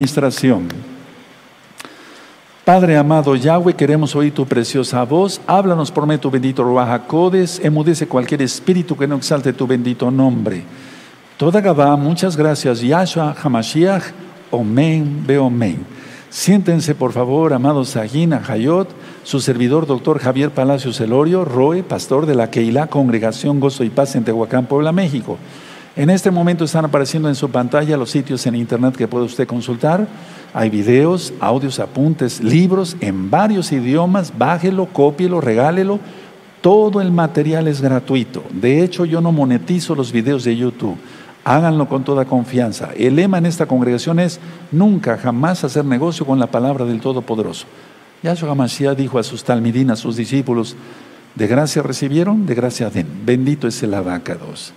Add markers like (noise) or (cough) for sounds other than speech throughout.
administración. Padre amado Yahweh, queremos oír tu preciosa voz. Háblanos por medio tu bendito Ruach Codes. Emudece cualquier espíritu que no exalte tu bendito nombre. Toda Gabá, muchas gracias. Yahshua Hamashiach, Omen, Beomen. Siéntense, por favor, amados Sagina, Hayot, su servidor, doctor Javier Palacios Elorio, Roe, pastor de la Keilah, Congregación Gozo y Paz en Tehuacán, Puebla, México. En este momento están apareciendo en su pantalla los sitios en internet que puede usted consultar. Hay videos, audios, apuntes, libros en varios idiomas. Bájelo, cópielo, regálelo. Todo el material es gratuito. De hecho, yo no monetizo los videos de YouTube. Háganlo con toda confianza. El lema en esta congregación es nunca, jamás hacer negocio con la palabra del Todopoderoso. Yahshua Hamashiach dijo a sus talmidinas, a sus discípulos, de gracia recibieron, de gracia den. Bendito es el abacados.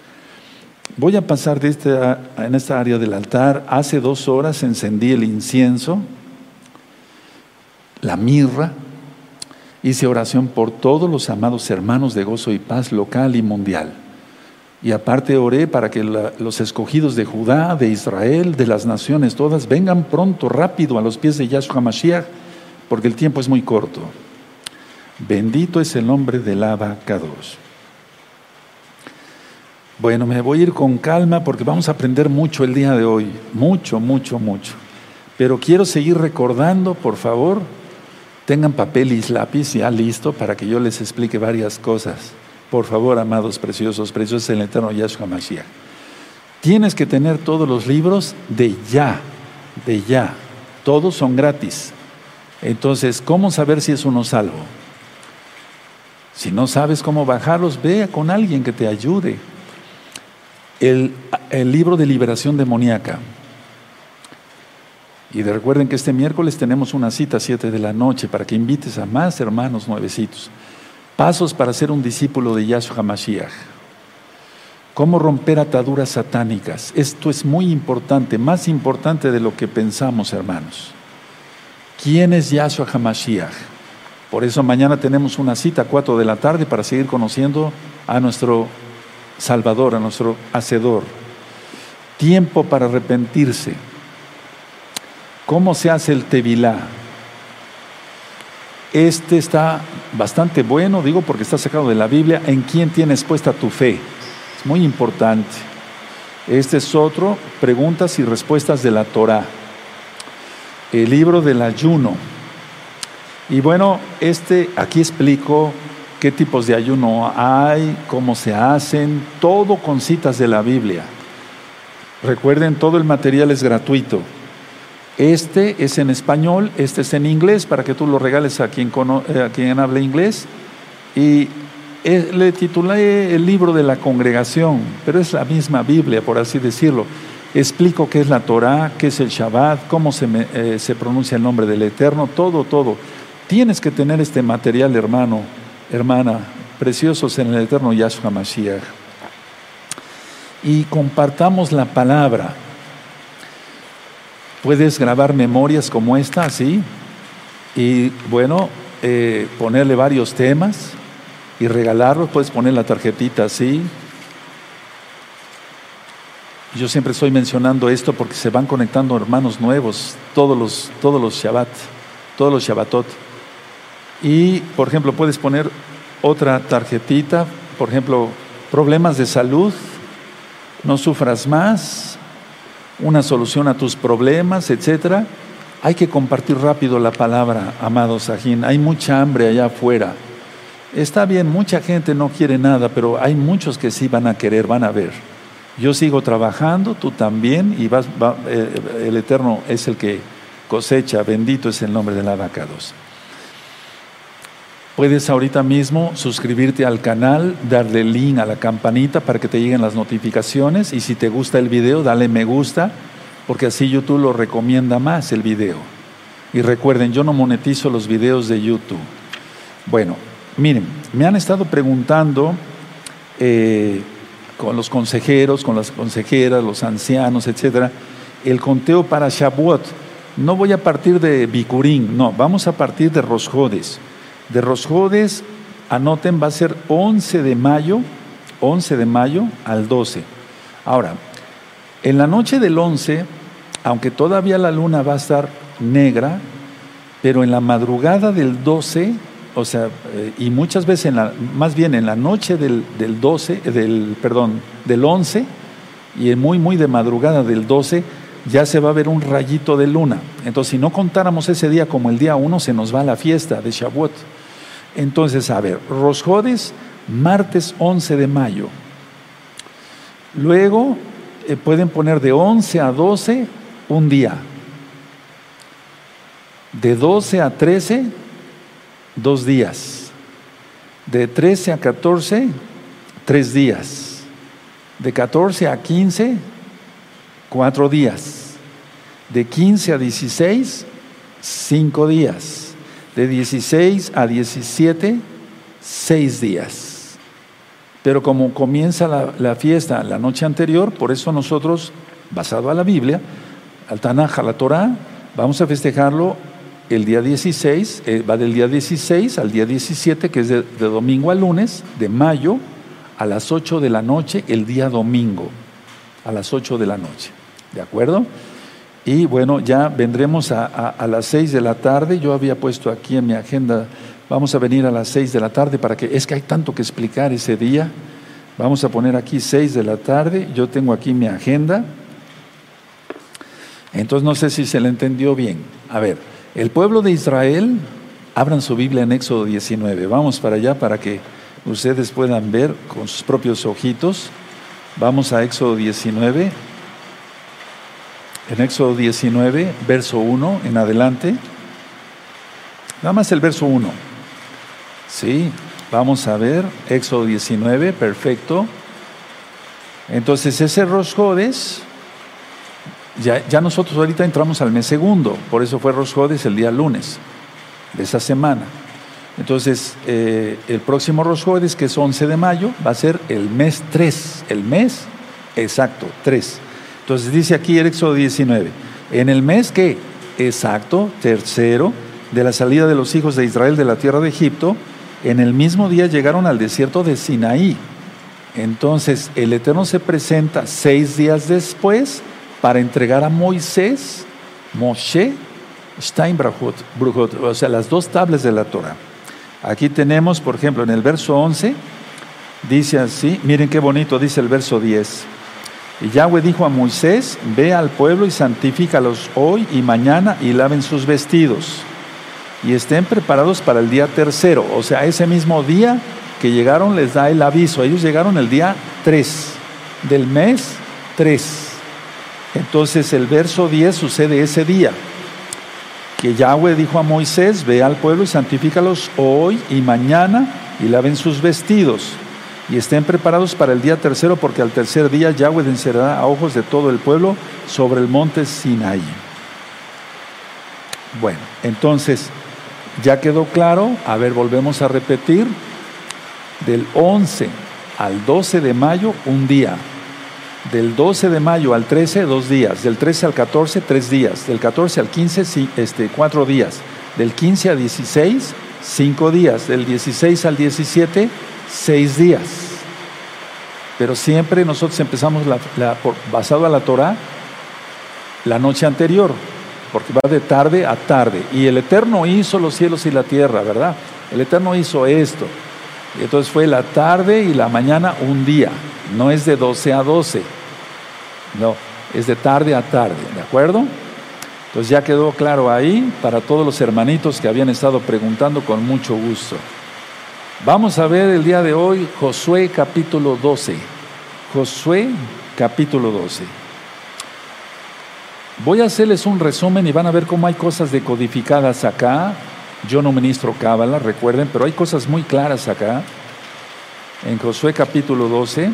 Voy a pasar este, en esta área del altar. Hace dos horas encendí el incienso, la mirra, hice oración por todos los amados hermanos de gozo y paz local y mundial. Y aparte oré para que los escogidos de Judá, de Israel, de las naciones todas, vengan pronto, rápido a los pies de Yahshua Mashiach, porque el tiempo es muy corto. Bendito es el nombre del Abacados. Bueno, me voy a ir con calma porque vamos a aprender mucho el día de hoy, mucho, mucho, mucho. Pero quiero seguir recordando, por favor, tengan papel y lápiz ya listo para que yo les explique varias cosas. Por favor, amados preciosos, preciosos el eterno Yahshua Mashiach. Tienes que tener todos los libros de ya, de ya. Todos son gratis. Entonces, ¿cómo saber si es uno salvo? Si no sabes cómo bajarlos, ve con alguien que te ayude el, libro de liberación demoníaca. Y recuerden que este miércoles tenemos una cita a 7 de la noche para que invites a más hermanos nuevecitos. Pasos para ser un discípulo de Yahshua Mashiach. Cómo romper ataduras satánicas. Esto es muy importante, más importante de lo que pensamos, hermanos. ¿Quién es Yahshua HaMashiach? Por eso mañana tenemos una cita a 4 de la tarde para seguir conociendo a nuestro Salvador, a nuestro Hacedor. Tiempo para arrepentirse. ¿Cómo se hace el Tevilá? Este está bastante bueno, digo porque está sacado de la Biblia. ¿En quién tienes puesta tu fe? Es muy importante. Este es otro, preguntas y respuestas de la Torah. El libro del ayuno. Y bueno, este aquí explico qué tipos de ayuno hay, cómo se hacen, todo con citas de la Biblia. Recuerden, todo el material es gratuito. Este es en español, este es en inglés, para que tú lo regales a quien, eh, a quien hable inglés. Y eh, le titulé el libro de la congregación, pero es la misma Biblia, por así decirlo. Explico qué es la Torah, qué es el Shabbat, cómo eh, se pronuncia el nombre del Eterno, todo, todo. Tienes que tener este material, hermano, hermana, preciosos en el eterno Yahshua Mashiach. Y compartamos la palabra. Puedes grabar memorias como esta, así, y bueno, eh, ponerle varios temas y regalarlos. Puedes poner la tarjetita así. Yo siempre estoy mencionando esto porque se van conectando hermanos nuevos todos los, todos los Shabbat, todos los Shabbatot. Y, por ejemplo, puedes poner otra tarjetita, por ejemplo, problemas de salud, no sufras más, una solución a tus problemas, etcétera. Hay que compartir rápido la palabra, amado Sajín. Hay mucha hambre allá afuera. Está bien, mucha gente no quiere nada, pero hay muchos que sí van a querer, van a ver. Yo sigo trabajando, tú también, y vas, eh, el Eterno es el que cosecha. Bendito es el nombre del abacados. Puedes ahorita mismo suscribirte al canal, darle link a la campanita para que te lleguen las notificaciones y si te gusta el video, dale me gusta, porque así YouTube lo recomienda más el video. Y recuerden, yo no monetizo los videos de YouTube. Bueno, miren, me han estado preguntando eh, con los consejeros, con las consejeras, los ancianos, etcétera, el conteo para Shavuot. No voy a partir de Bikurín, no, vamos a partir de Rosjodes de Rosjodes, anoten, va a ser 11 de mayo, 11 de mayo al 12. Ahora, en la noche del 11 aunque todavía la luna va a estar negra, pero en la madrugada del 12, o sea, eh, y muchas veces, en la, más bien en la noche del, 12, del, perdón, del 11, y muy, muy de madrugada del 12, ya se va a ver un rayito de luna. Entonces, si no contáramos ese día como el día 1, se nos va la fiesta de Shavuot. Entonces, a ver, Rosjodes, martes 11 de mayo. Luego eh, pueden poner de 11 a 12 un día. De 12 a 13, dos días. De 13 a 14, tres días. De 14 a 15, cuatro días. De 15 a 16, cinco días. De 16 a 17, seis días. Pero como comienza la, fiesta la noche anterior, por eso nosotros, basado a la Biblia, al Tanaj, a la Torah, vamos a festejarlo el día 16, eh, va del día 16 al día 17, que es de, domingo a lunes, de mayo, a las 8 de la noche, el día domingo, a las 8 de la noche. ¿De acuerdo? Y bueno, ya vendremos a, a, las 6 de la tarde. Yo había puesto aquí en mi agenda, vamos a venir a las 6 de la tarde para que, es que hay tanto que explicar ese día. Vamos a poner aquí 6 de la tarde. Yo tengo aquí mi agenda. Entonces no sé si se le entendió bien. A ver, el pueblo de Israel, abran su Biblia en Éxodo 19. Vamos para allá para que ustedes puedan ver con sus propios ojitos. Vamos a Éxodo 19. En Éxodo 19, verso 1 en adelante. Nada más el verso 1. Sí, vamos a ver Éxodo 19, perfecto. Entonces ese Rosjodes ya, nosotros ahorita entramos al mes segundo, por eso fue Rosjodes el día lunes de esa semana. Entonces, eh, el próximo Rosjodes, que es 11 de mayo, va a ser el mes 3, el mes exacto, 3. Entonces dice aquí el Éxodo 19, en el mes que, exacto, tercero, de la salida de los hijos de Israel de la tierra de Egipto, en el mismo día llegaron al desierto de Sinaí. Entonces el Eterno se presenta seis días después para entregar a Moisés, Moshe, Steinbrachot, o sea, las dos tablas de la Torah. Aquí tenemos, por ejemplo, en el verso 11, dice así, miren qué bonito, dice el verso 10. Y Yahweh dijo a Moisés, ve al pueblo y santifícalos hoy y mañana y laven sus vestidos. Y estén preparados para el día tercero. O sea, ese mismo día que llegaron les da el aviso. Ellos llegaron el día 3 del mes 3. Entonces el verso 10 sucede ese día, que Yahweh dijo a Moisés, ve al pueblo y santifícalos hoy y mañana y laven sus vestidos y estén preparados para el día tercero, porque al tercer día Yahweh encerrará a ojos de todo el pueblo sobre el monte Sinaí. Bueno, entonces ya quedó claro, a ver, volvemos a repetir, del 11 al 12 de mayo, un día, del 12 de mayo al 13, dos días. Del 13 al 14, tres días. Del 14 al 15, este, cuatro días. Del 15 al 16, cinco días. Del 16 al 17, seis días. Pero siempre nosotros empezamos la, basado a la Torah la noche anterior, porque va de tarde a tarde. Y el Eterno hizo los cielos y la tierra, ¿verdad? El Eterno hizo esto. Y entonces fue la tarde y la mañana un día. No es de 12 a 12. No, es de tarde a tarde, ¿de acuerdo? Entonces ya quedó claro ahí para todos los hermanitos que habían estado preguntando con mucho gusto. Vamos a ver el día de hoy Josué capítulo 12. Josué capítulo 12. Voy a hacerles un resumen y van a ver cómo hay cosas decodificadas acá. Yo no ministro cábala, recuerden, pero hay cosas muy claras acá. En Josué capítulo 12.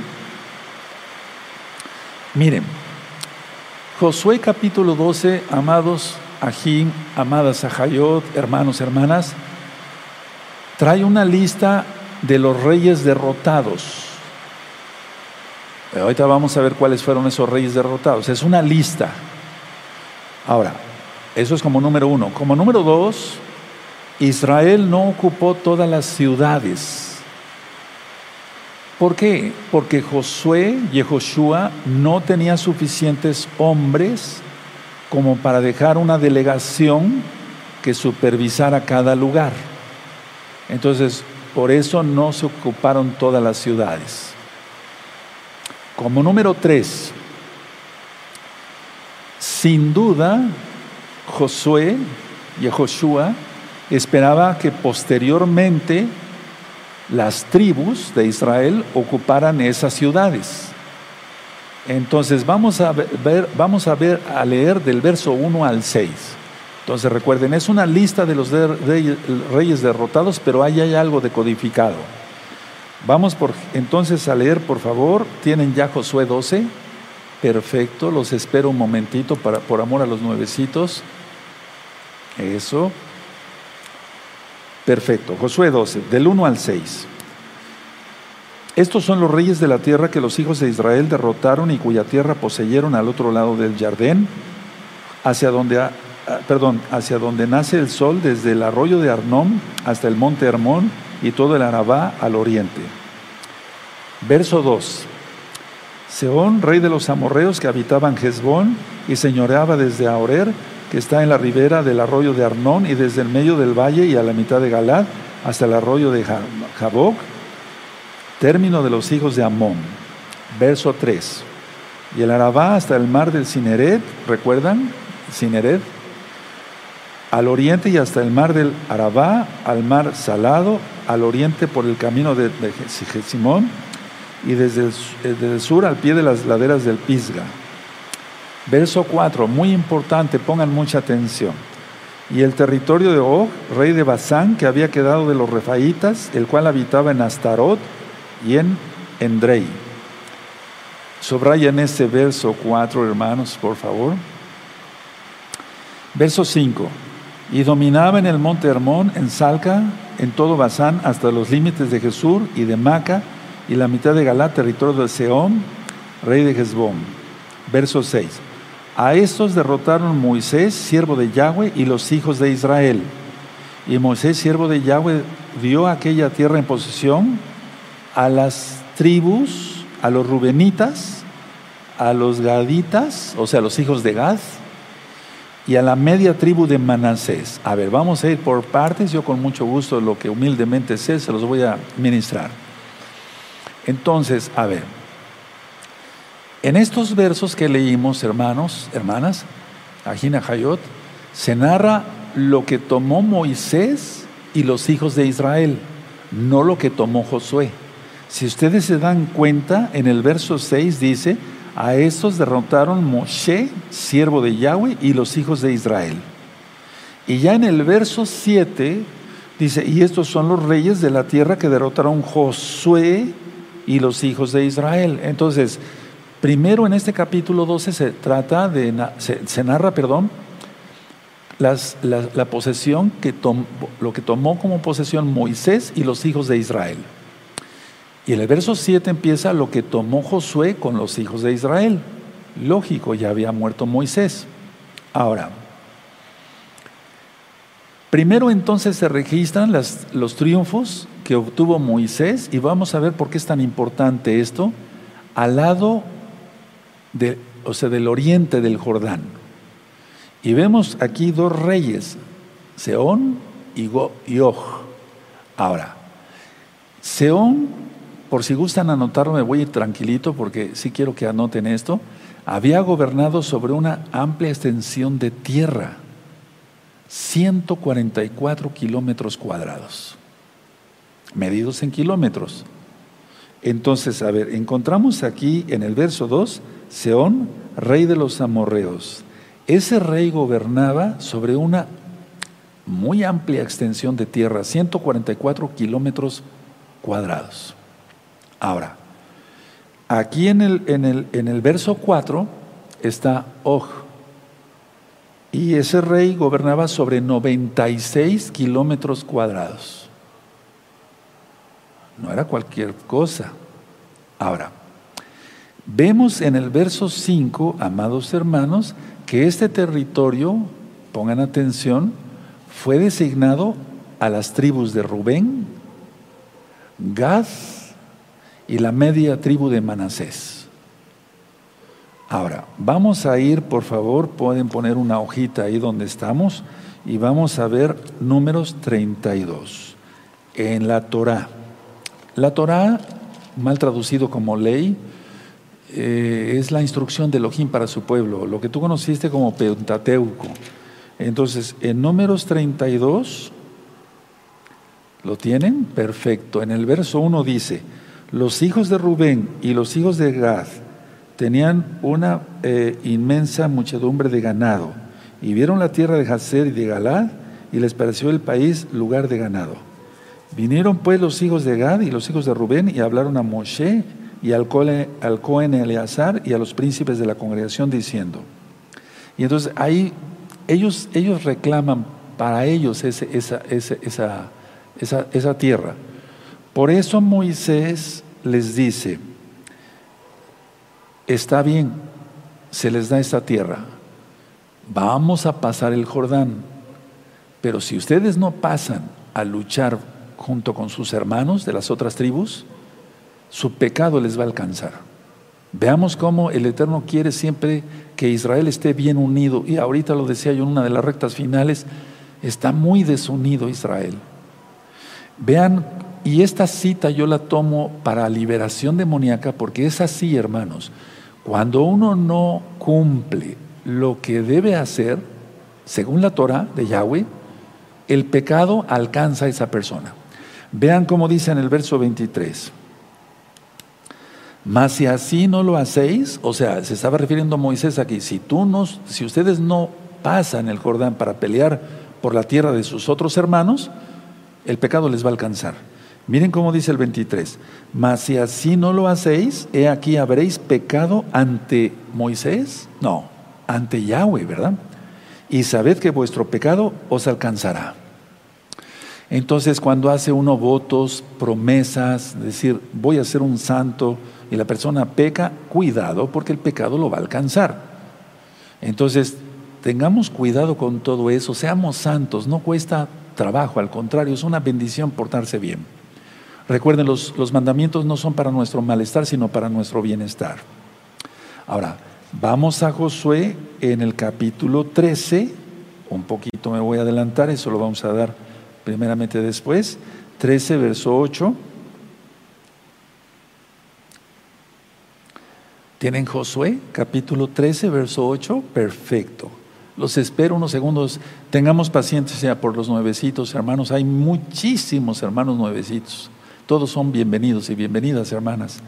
Miren, Josué capítulo 12, amados Ajim, amadas Ajayot, hermanos, hermanas, trae una lista de los reyes derrotados. Ahorita vamos a ver cuáles fueron esos reyes derrotados. Es una lista. Ahora, eso es como número uno. Como número dos, Israel no ocupó todas las ciudades ¿Por qué? Porque Josué, Yehoshua, no tenía suficientes hombres como para dejar una delegación que supervisara cada lugar. Entonces, por eso no se ocuparon todas las ciudades. Como número tres, sin duda, Josué y Joshua esperaba que posteriormente las tribus de Israel ocuparan esas ciudades. Entonces vamos a ver, vamos a ver a leer del verso 1 al 6. Entonces recuerden, es una lista de los reyes derrotados, pero ahí hay algo decodificado. Vamos por, entonces a leer, por favor. ¿Tienen ya Josué 12? Perfecto, los espero un momentito para, por amor a los nuevecitos. Eso. Perfecto, Josué 12, del 1 al 6. Estos son los reyes de la tierra que los hijos de Israel derrotaron y cuya tierra poseyeron al otro lado del Jardín, hacia donde, perdón, hacia donde nace el sol, desde el arroyo de Arnón hasta el monte Hermón y todo el Arabá al oriente. Verso 2. Seón, rey de los amorreos que habitaban Hezbón y señoreaba desde Aorer, que está en la ribera del arroyo de Arnón y desde el medio del valle y a la mitad de Galad hasta el arroyo de Jaboc, término de los hijos de Amón. Verso 3. Y el Arabá hasta el mar del Cineret, ¿recuerdan? Cineret. Al oriente y hasta el mar del Arabá, al mar Salado, al oriente por el camino de, de Simón y desde el, desde el sur al pie de las laderas del Pisga Verso 4, muy importante, pongan mucha atención. Y el territorio de Og, rey de Basán, que había quedado de los refaítas, el cual habitaba en Astarot y en Endrei. en este verso 4, hermanos, por favor. Verso 5. Y dominaba en el monte Hermón, en Salca, en todo Basán, hasta los límites de Jesús y de Maca, y la mitad de Galá, territorio de Seón, rey de Hezbón. Verso 6. A estos derrotaron Moisés, siervo de Yahweh, y los hijos de Israel. Y Moisés, siervo de Yahweh, dio aquella tierra en posesión a las tribus, a los rubenitas, a los gaditas, o sea, los hijos de Gad, y a la media tribu de Manasés. A ver, vamos a ir por partes. Yo con mucho gusto lo que humildemente sé se los voy a ministrar. Entonces, a ver, en estos versos que leímos, hermanos, hermanas, Ajina Hayot, se narra lo que tomó Moisés y los hijos de Israel, no lo que tomó Josué. Si ustedes se dan cuenta, en el verso 6 dice, a estos derrotaron Moshe, siervo de Yahweh, y los hijos de Israel. Y ya en el verso 7 dice, y estos son los reyes de la tierra que derrotaron Josué y los hijos de Israel. Entonces, Primero en este capítulo 12 se trata de, se, narra, perdón, la, posesión que lo que tomó como posesión Moisés y los hijos de Israel. Y en el verso 7 empieza lo que tomó Josué con los hijos de Israel. Lógico, ya había muerto Moisés. Ahora, primero entonces se registran los triunfos que obtuvo Moisés y vamos a ver por qué es tan importante esto al lado o sea, del oriente del Jordán. Y vemos aquí dos reyes, Seón y, Og. Ahora, Seón, por si gustan anotarlo, me voy tranquilito porque sí quiero que anoten esto, había gobernado sobre una amplia extensión de tierra, 144 kilómetros cuadrados, medidos en kilómetros. Entonces, a ver, encontramos aquí en el verso 2 Seón, rey de los amorreos. Ese rey gobernaba sobre una muy amplia extensión de tierra, 144 kilómetros cuadrados. Ahora, aquí en el, en el, en el verso 4 está Og. Y ese rey gobernaba sobre 96 kilómetros cuadrados. No era cualquier cosa. Ahora, Vemos en el verso 5, amados hermanos, que este territorio, pongan atención, fue designado a las tribus de Rubén, Gad y la media tribu de Manasés. Ahora, vamos a ir, por favor, pueden poner una hojita ahí donde estamos y vamos a ver números 32 en la Torah. La Torah, mal traducido como ley, eh, es la instrucción de Elohim para su pueblo, lo que tú conociste como Pentateuco. Entonces, en números 32, ¿lo tienen? Perfecto. En el verso 1 dice, los hijos de Rubén y los hijos de Gad tenían una eh, inmensa muchedumbre de ganado y vieron la tierra de Hazer y de Galad y les pareció el país lugar de ganado. Vinieron pues los hijos de Gad y los hijos de Rubén y hablaron a Moshe y al, Cohen Eleazar y a los príncipes de la congregación diciendo. Y entonces ahí ellos, ellos reclaman para ellos esa, esa, esa tierra. Por eso Moisés les dice, está bien, se les da esta tierra, vamos a pasar el Jordán, pero si ustedes no pasan a luchar junto con sus hermanos de las otras tribus, su pecado les va a alcanzar. Veamos cómo el Eterno quiere siempre que Israel esté bien unido. Y ahorita lo decía yo en una de las rectas finales, está muy desunido Israel. Vean, y esta cita yo la tomo para liberación demoníaca porque es así, hermanos. Cuando uno no cumple lo que debe hacer, según la Torah de Yahweh, el pecado alcanza a esa persona. Vean cómo dice en el verso 23. Mas si así no lo hacéis, o sea, se estaba refiriendo Moisés aquí, si tú no, si ustedes no pasan el Jordán para pelear por la tierra de sus otros hermanos, el pecado les va a alcanzar. Miren cómo dice el 23, mas si así no lo hacéis, he aquí habréis pecado ante Moisés, no, ante Yahweh, ¿verdad? Y sabed que vuestro pecado os alcanzará. Entonces, cuando hace uno votos, promesas, decir, voy a ser un santo, y la persona peca, cuidado porque el pecado lo va a alcanzar. Entonces, tengamos cuidado con todo eso, seamos santos, no cuesta trabajo, al contrario, es una bendición portarse bien. Recuerden, los, los mandamientos no son para nuestro malestar, sino para nuestro bienestar. Ahora, vamos a Josué en el capítulo 13, un poquito me voy a adelantar, eso lo vamos a dar primeramente después, 13, verso 8. ¿Tienen Josué, capítulo 13, verso 8? Perfecto. Los espero unos segundos. Tengamos paciencia por los nuevecitos, hermanos. Hay muchísimos hermanos nuevecitos. Todos son bienvenidos y bienvenidas, hermanas.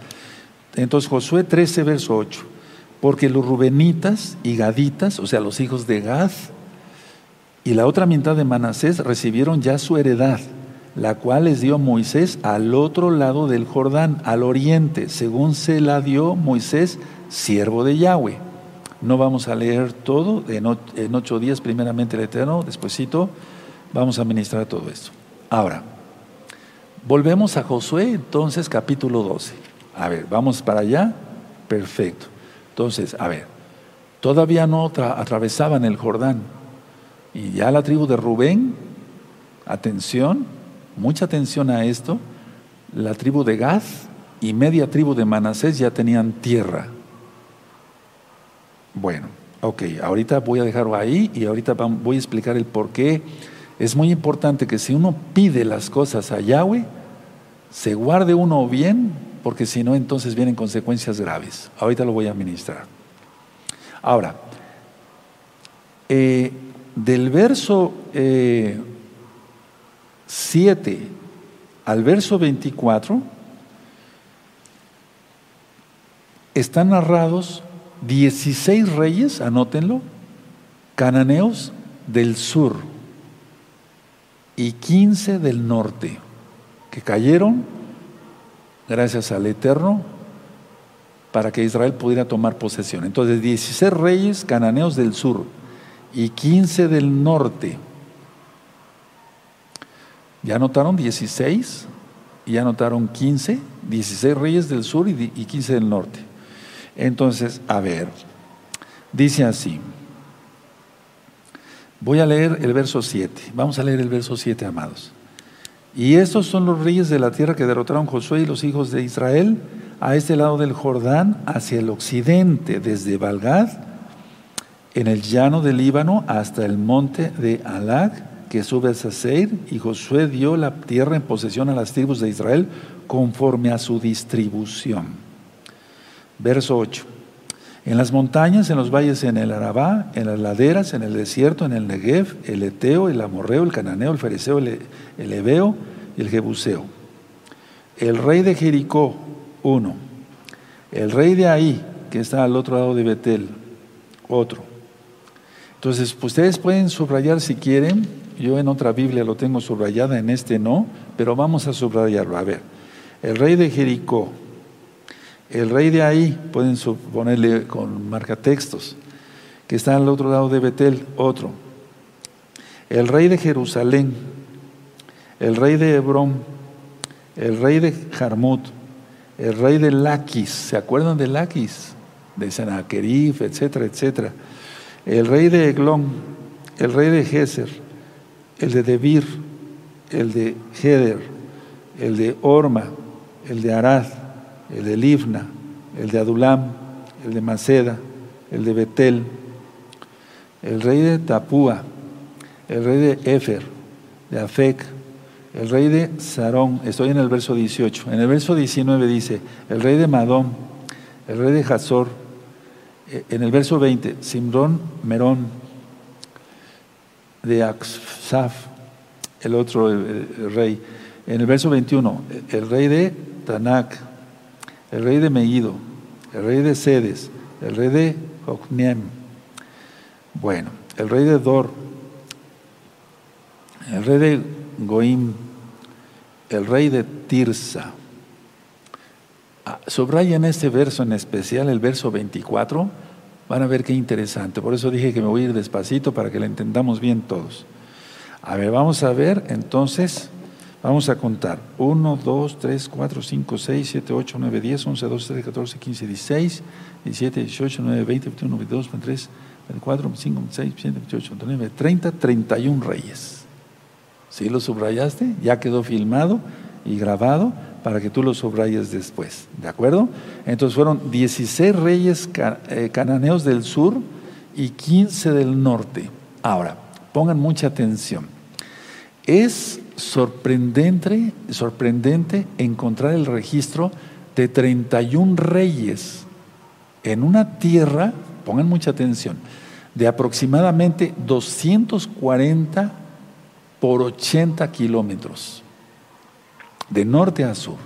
Entonces, Josué 13, verso 8. Porque los rubenitas y gaditas, o sea, los hijos de Gad, y la otra mitad de Manasés recibieron ya su heredad la cual les dio Moisés al otro lado del Jordán, al oriente, según se la dio Moisés, siervo de Yahweh. No vamos a leer todo, en ocho días primeramente el Eterno, despuesito vamos a ministrar todo esto. Ahora, volvemos a Josué, entonces capítulo 12. A ver, vamos para allá, perfecto. Entonces, a ver, todavía no atravesaban el Jordán y ya la tribu de Rubén, atención, mucha atención a esto, la tribu de Gad y media tribu de Manasés ya tenían tierra. Bueno, ok, ahorita voy a dejarlo ahí y ahorita voy a explicar el por qué. Es muy importante que si uno pide las cosas a Yahweh, se guarde uno bien, porque si no, entonces vienen consecuencias graves. Ahorita lo voy a administrar. Ahora, eh, del verso eh, 7 al verso 24 están narrados 16 reyes, anótenlo, cananeos del sur y 15 del norte, que cayeron gracias al Eterno para que Israel pudiera tomar posesión. Entonces, 16 reyes cananeos del sur y 15 del norte ya anotaron 16 y ya anotaron 15, 16 reyes del sur y 15 del norte. Entonces, a ver, dice así. Voy a leer el verso 7. Vamos a leer el verso 7, amados. Y estos son los reyes de la tierra que derrotaron Josué y los hijos de Israel a este lado del Jordán, hacia el occidente, desde Balgad, en el llano del Líbano, hasta el monte de Alag, que sube a Saseir, y Josué dio la tierra en posesión a las tribus de Israel conforme a su distribución. Verso 8. En las montañas, en los valles, en el Arabá, en las laderas, en el desierto, en el Negev, el Eteo, el Amorreo, el Cananeo, el Fereceo, el, el Ebeo y el Jebuseo. El rey de Jericó, uno. El rey de ahí, que está al otro lado de Betel, otro. Entonces, ustedes pueden subrayar si quieren. Yo en otra Biblia lo tengo subrayada, en este no, pero vamos a subrayarlo. A ver, el rey de Jericó, el rey de ahí, pueden ponerle con marcatextos, que está al otro lado de Betel, otro. El rey de Jerusalén, el rey de Hebrón, el rey de Jarmut, el rey de Laquis, ¿se acuerdan de Laquis? De Senaquerif, etcétera, etcétera. El rey de Eglón, el rey de Geser, el de Debir, el de Heder, el de Orma, el de Arad, el de Livna, el de Adulam, el de Maceda, el de Betel, el rey de Tapúa, el rey de Efer, de Afec, el rey de Sarón, estoy en el verso 18, en el verso 19 dice, el rey de Madón, el rey de Hazor, eh, en el verso 20, Simrón Merón, de Aksaf, el otro rey, en el verso 21, el rey de Tanak, el rey de Megido, el rey de Sedes, el rey de Jocnem, bueno, el rey de Dor, el rey de Goim, el rey de Tirsa. Ah, subraya en este verso en especial, el verso 24, van a ver qué interesante. Por eso dije que me voy a ir despacito para que lo entendamos bien todos. A ver, vamos a ver entonces, vamos a contar. 1, 2, 3, 4, 5, 6, 7, 8, 9, 10, 11, 12, 13, 14, 15, 16, 17, 18, 19, 20, 21, 22, 23, 24, 25, 26, 27, 28, 29, 30, 31 reyes. Si lo subrayaste, ya quedó filmado y grabado para que tú lo subrayes después. ¿De acuerdo? Entonces fueron 16 reyes eh, cananeos del sur y 15 del norte. Ahora, pongan mucha atención. Es sorprendente, sorprendente encontrar el registro de 31 reyes en una tierra, pongan mucha atención, de aproximadamente 240 por 80 kilómetros, de norte a sur.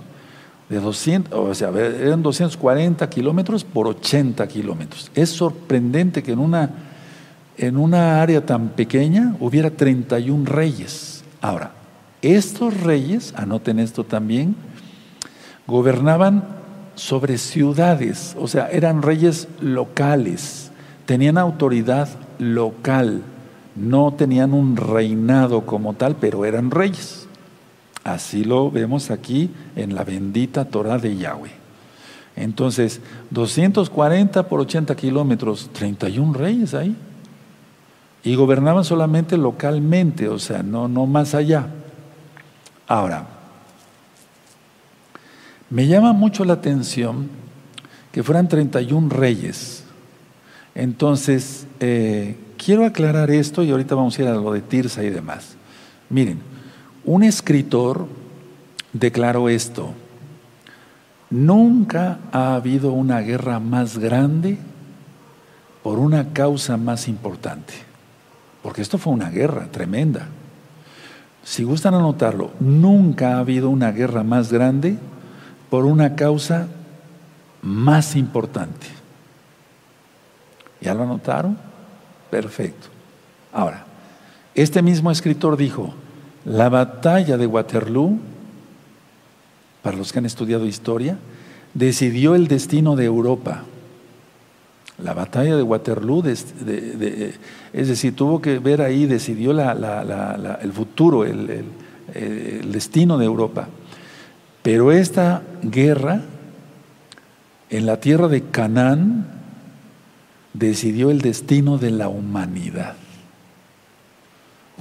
De 200, o sea, eran 240 kilómetros por 80 kilómetros. Es sorprendente que en una, en una área tan pequeña hubiera 31 reyes. Ahora, estos reyes, anoten esto también, gobernaban sobre ciudades, o sea, eran reyes locales, tenían autoridad local no tenían un reinado como tal, pero eran reyes. Así lo vemos aquí en la bendita Torah de Yahweh. Entonces, 240 por 80 kilómetros, 31 reyes ahí. Y gobernaban solamente localmente, o sea, no, no más allá. Ahora, me llama mucho la atención que fueran 31 reyes. Entonces, eh, quiero aclarar esto y ahorita vamos a ir a lo de Tirsa y demás. Miren, un escritor declaró esto. Nunca ha habido una guerra más grande por una causa más importante. Porque esto fue una guerra tremenda. Si gustan anotarlo, nunca ha habido una guerra más grande por una causa más importante. ¿Ya lo anotaron? Perfecto. Ahora, este mismo escritor dijo, la batalla de Waterloo, para los que han estudiado historia, decidió el destino de Europa. La batalla de Waterloo, es decir, tuvo que ver ahí, decidió el futuro, el destino de Europa. Pero esta guerra en la tierra de Canaán decidió el destino de la humanidad.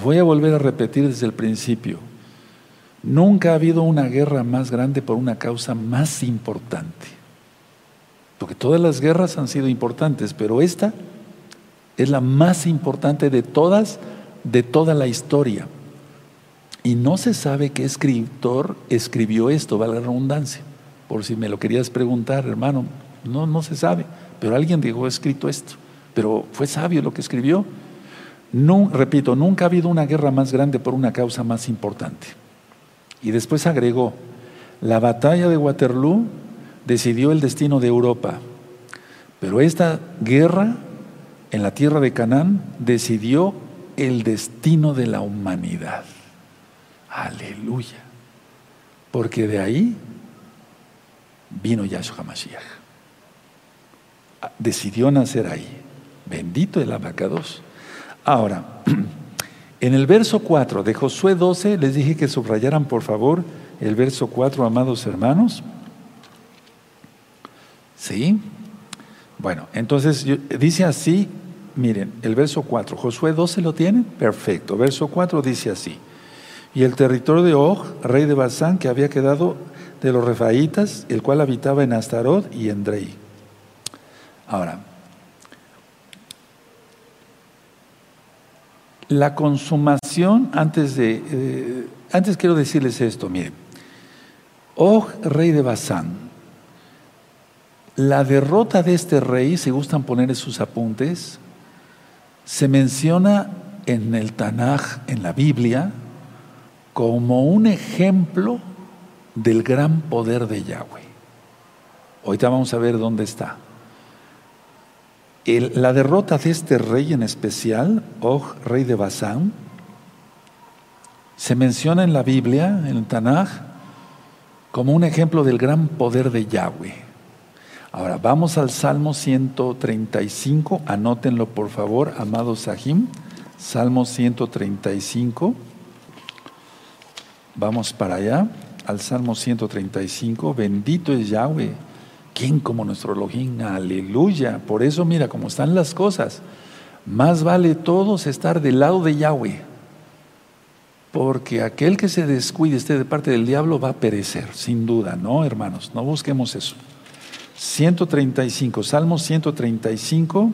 Voy a volver a repetir desde el principio. Nunca ha habido una guerra más grande por una causa más importante. Porque todas las guerras han sido importantes, pero esta es la más importante de todas, de toda la historia. Y no se sabe qué escritor escribió esto, valga la redundancia. Por si me lo querías preguntar, hermano, no, no se sabe. Pero alguien dijo escrito esto. Pero fue sabio lo que escribió. No, repito, nunca ha habido una guerra más grande por una causa más importante. Y después agregó, la batalla de Waterloo decidió el destino de Europa, pero esta guerra en la tierra de Canaán decidió el destino de la humanidad. Aleluya. Porque de ahí vino Yahshua Mashiach. Decidió nacer ahí. Bendito el abacados. Ahora, (clears throat) en el verso 4 de Josué 12, les dije que subrayaran por favor el verso 4, amados hermanos. ¿Sí? Bueno, entonces dice así, miren, el verso 4, Josué 12 lo tienen, perfecto. Verso 4 dice así, y el territorio de Og, rey de Basán, que había quedado de los refaítas, el cual habitaba en Astarot y en Drei. Ahora, la consumación, antes de, eh, antes quiero decirles esto, miren, Og, rey de Basán, la derrota de este rey, si gustan poner en sus apuntes, se menciona en el Tanaj, en la Biblia, como un ejemplo del gran poder de Yahweh. Ahorita vamos a ver dónde está. la derrota de este rey en especial, Og, rey de Basán, se menciona en la Biblia, en el Tanaj, como un ejemplo del gran poder de Yahweh. Ahora, vamos al Salmo 135, anótenlo por favor, amados Sahim. Salmo 135. Vamos para allá, al Salmo 135. Bendito es Yahweh. ¿Quién como nuestro Elohim? Aleluya. Por eso, mira cómo están las cosas. Más vale todos estar del lado de Yahweh. Porque aquel que se descuide esté de parte del diablo va a perecer, sin duda, ¿no, hermanos? No busquemos eso. 135, Salmo 135,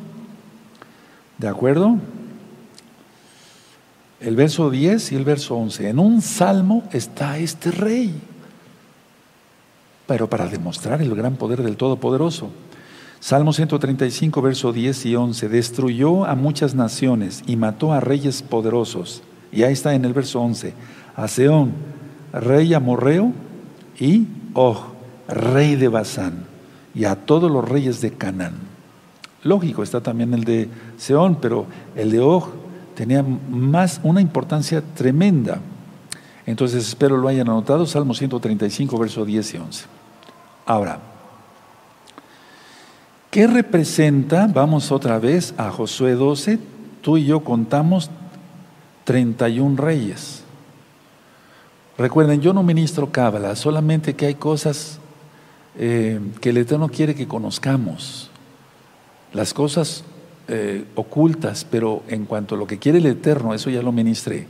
¿de acuerdo? El verso 10 y el verso 11. En un salmo está este rey, pero para demostrar el gran poder del Todopoderoso. Salmo 135, verso 10 y 11. Destruyó a muchas naciones y mató a reyes poderosos. Y ahí está en el verso 11. A Seón, rey amorreo, y Oh, rey de Basán y a todos los reyes de Canaán. Lógico, está también el de Seón, pero el de Og tenía más una importancia tremenda. Entonces espero lo hayan anotado, Salmo 135, versos 10 y 11. Ahora, ¿qué representa? Vamos otra vez a Josué 12, tú y yo contamos 31 reyes. Recuerden, yo no ministro cábala, solamente que hay cosas eh, que el Eterno quiere que conozcamos. Las cosas eh, ocultas, pero en cuanto a lo que quiere el Eterno, eso ya lo ministré.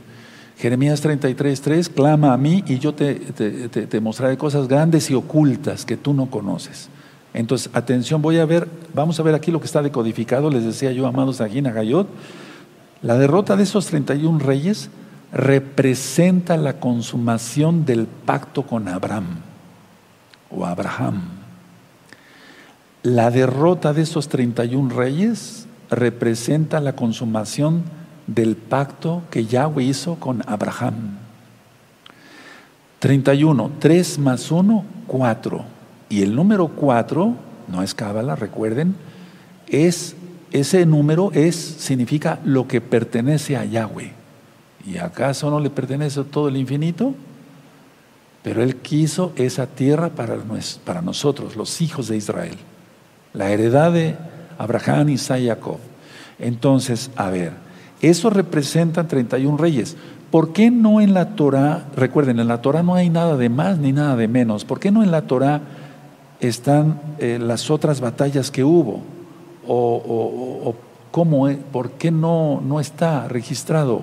Jeremías 33, clama a mí y yo te, te, mostraré cosas grandes y ocultas que tú no conoces. Entonces, atención, voy a ver, vamos a ver aquí lo que está decodificado, les decía yo, amados aquí en Gayot, la derrota de esos 31 reyes representa la consumación del pacto con Abraham o Abraham. La derrota de esos 31 reyes representa la consumación del pacto que Yahweh hizo con Abraham. 31, 3 más 1, 4. Y el número 4, no es cábala, recuerden, es ese número es significa lo que pertenece a Yahweh. ¿Y acaso no le pertenece todo el infinito? Pero Él quiso esa tierra para, nosotros, los hijos de Israel. La heredad de Abraham, Isaac y Jacob. Entonces, a ver, eso representa 31 reyes. ¿Por qué no en la Torah, recuerden, en la Torah no hay nada de más ni nada de menos, ¿por qué no en la Torah están eh, las otras batallas que hubo? ¿O, o, cómo, por qué no, no está registrado?